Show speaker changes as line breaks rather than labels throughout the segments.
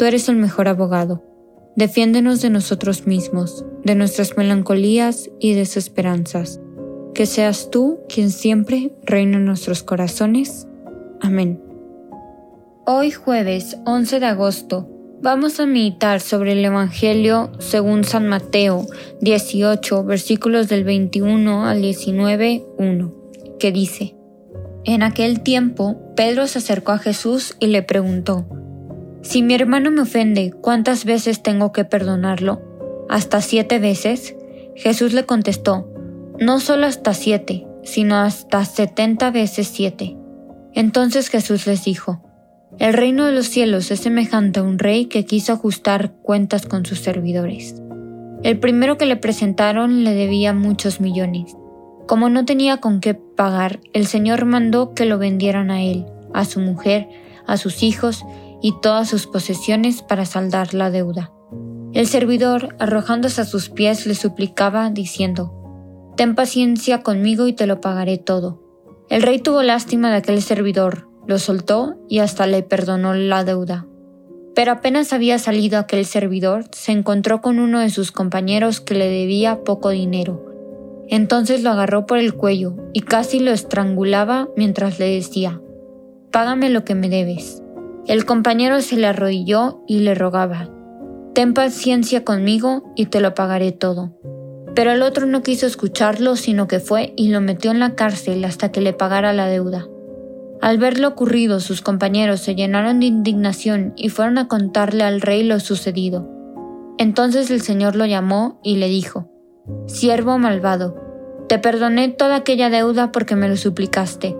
Tú eres el mejor abogado. Defiéndenos de nosotros mismos, de nuestras melancolías y desesperanzas que seas tú quien siempre reina en nuestros corazones. Amén. Hoy jueves 11 de agosto vamos a meditar sobre el Evangelio según San Mateo 18 versículos del 21 al 19, 1, que dice, En aquel tiempo Pedro se acercó a Jesús y le preguntó, Si mi hermano me ofende, ¿cuántas veces tengo que perdonarlo? ¿Hasta siete veces? Jesús le contestó, no solo hasta siete, sino hasta setenta veces siete. Entonces Jesús les dijo, El reino de los cielos es semejante a un rey que quiso ajustar cuentas con sus servidores. El primero que le presentaron le debía muchos millones. Como no tenía con qué pagar, el Señor mandó que lo vendieran a él, a su mujer, a sus hijos y todas sus posesiones para saldar la deuda. El servidor, arrojándose a sus pies, le suplicaba, diciendo, Ten paciencia conmigo y te lo pagaré todo. El rey tuvo lástima de aquel servidor, lo soltó y hasta le perdonó la deuda. Pero apenas había salido aquel servidor, se encontró con uno de sus compañeros que le debía poco dinero. Entonces lo agarró por el cuello y casi lo estrangulaba mientras le decía, Págame lo que me debes. El compañero se le arrodilló y le rogaba, Ten paciencia conmigo y te lo pagaré todo. Pero el otro no quiso escucharlo, sino que fue y lo metió en la cárcel hasta que le pagara la deuda. Al ver lo ocurrido, sus compañeros se llenaron de indignación y fueron a contarle al rey lo sucedido. Entonces el Señor lo llamó y le dijo, Siervo malvado, te perdoné toda aquella deuda porque me lo suplicaste.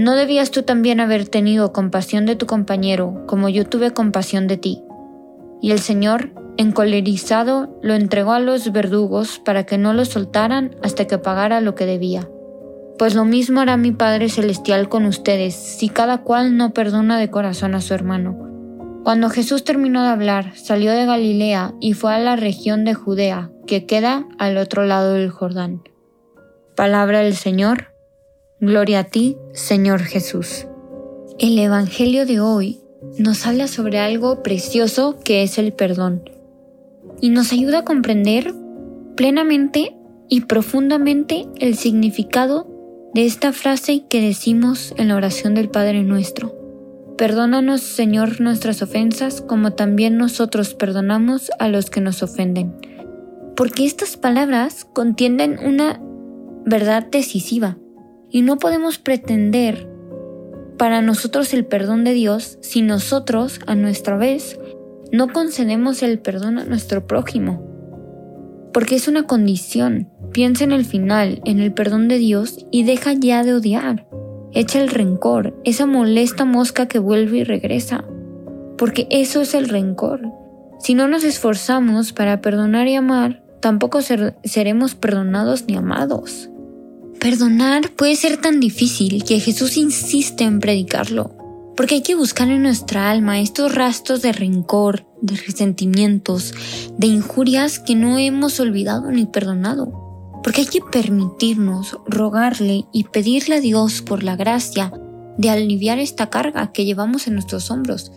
¿No debías tú también haber tenido compasión de tu compañero como yo tuve compasión de ti? Y el Señor Encolerizado, lo entregó a los verdugos para que no lo soltaran hasta que pagara lo que debía. Pues lo mismo hará mi Padre Celestial con ustedes, si cada cual no perdona de corazón a su hermano. Cuando Jesús terminó de hablar, salió de Galilea y fue a la región de Judea, que queda al otro lado del Jordán. Palabra del Señor. Gloria a ti, Señor Jesús. El Evangelio de hoy nos habla sobre algo precioso que es el perdón y nos ayuda a comprender plenamente y profundamente el significado de esta frase que decimos en la oración del Padre nuestro. Perdónanos, Señor, nuestras ofensas, como también nosotros perdonamos a los que nos ofenden. Porque estas palabras contienen una verdad decisiva y no podemos pretender para nosotros el perdón de Dios si nosotros, a nuestra vez, no concedemos el perdón a nuestro prójimo. Porque es una condición. Piensa en el final, en el perdón de Dios y deja ya de odiar. Echa el rencor, esa molesta mosca que vuelve y regresa. Porque eso es el rencor. Si no nos esforzamos para perdonar y amar, tampoco seremos perdonados ni amados. Perdonar puede ser tan difícil que Jesús insiste en predicarlo porque hay que buscar en nuestra alma estos rastros de rencor, de resentimientos, de injurias que no hemos olvidado ni perdonado. Porque hay que permitirnos rogarle y pedirle a Dios por la gracia de aliviar esta carga que llevamos en nuestros hombros.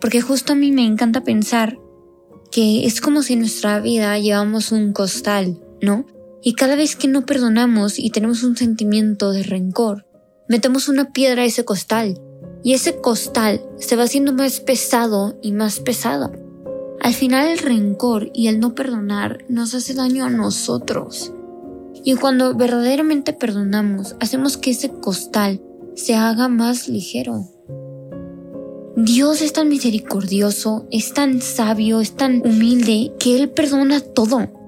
Porque justo a mí me encanta pensar que es como si en nuestra vida llevamos un costal, ¿no? Y cada vez que no perdonamos y tenemos un sentimiento de rencor, metemos una piedra a ese costal y ese costal se va haciendo más pesado y más pesado. Al final el rencor y el no perdonar nos hace daño a nosotros. Y cuando verdaderamente perdonamos, hacemos que ese costal se haga más ligero. Dios es tan misericordioso, es tan sabio, es tan humilde, que Él perdona todo.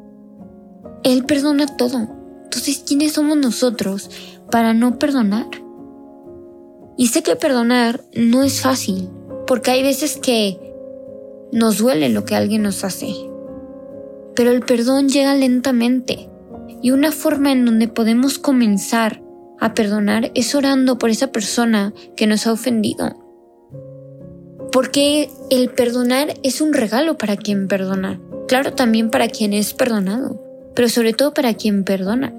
Él perdona todo. Entonces, ¿quiénes somos nosotros para no perdonar? Y sé que perdonar no es fácil, porque hay veces que nos duele lo que alguien nos hace. Pero el perdón llega lentamente y una forma en donde podemos comenzar a perdonar es orando por esa persona que nos ha ofendido. Porque el perdonar es un regalo para quien perdona. Claro, también para quien es perdonado, pero sobre todo para quien perdona.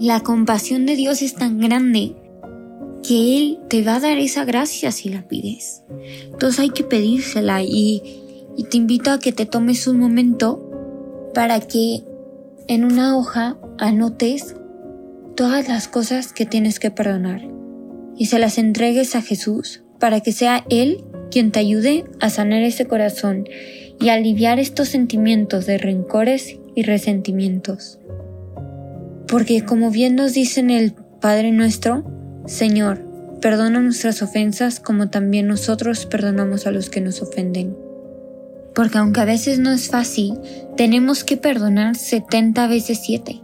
La compasión de Dios es tan grande que Él te va a dar esa gracia si la pides. Entonces hay que pedírsela y, y te invito a que te tomes un momento para que en una hoja anotes todas las cosas que tienes que perdonar y se las entregues a Jesús para que sea Él quien te ayude a sanar ese corazón y aliviar estos sentimientos de rencores y resentimientos. Porque como bien nos dice en el Padre nuestro, Señor, perdona nuestras ofensas como también nosotros perdonamos a los que nos ofenden. Porque aunque a veces no es fácil, tenemos que perdonar 70 veces 7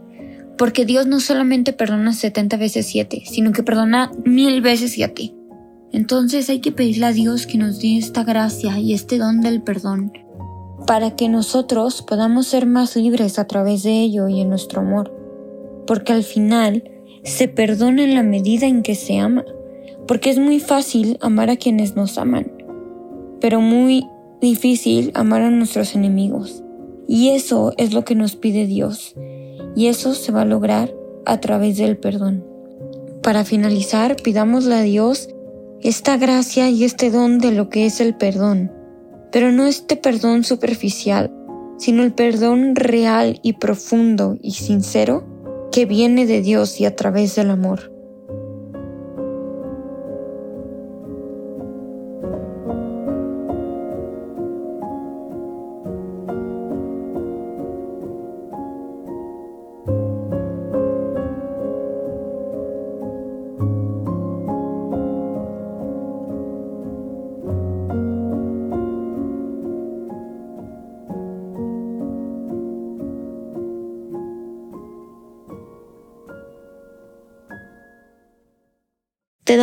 porque Dios no solamente perdona 70 veces 7, sino que perdona mil veces 7. Entonces hay que pedirle a Dios que nos dé esta gracia y este don del perdón, para que nosotros podamos ser más libres a través de ello y en nuestro amor. Porque al final se perdona en la medida en que se ama, porque es muy fácil amar a quienes nos aman, pero muy difícil amar a nuestros enemigos. Y eso es lo que nos pide Dios, y eso se va a lograr a través del perdón. Para finalizar, pidámosle a Dios esta gracia y este don de lo que es el perdón, pero no este perdón superficial, sino el perdón real y profundo y sincero que viene de Dios y a través del amor.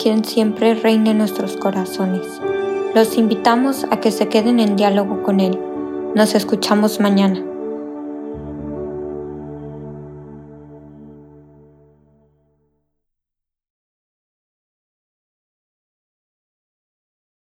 quien siempre reine en nuestros corazones. Los invitamos a que se queden en diálogo con Él. Nos escuchamos mañana.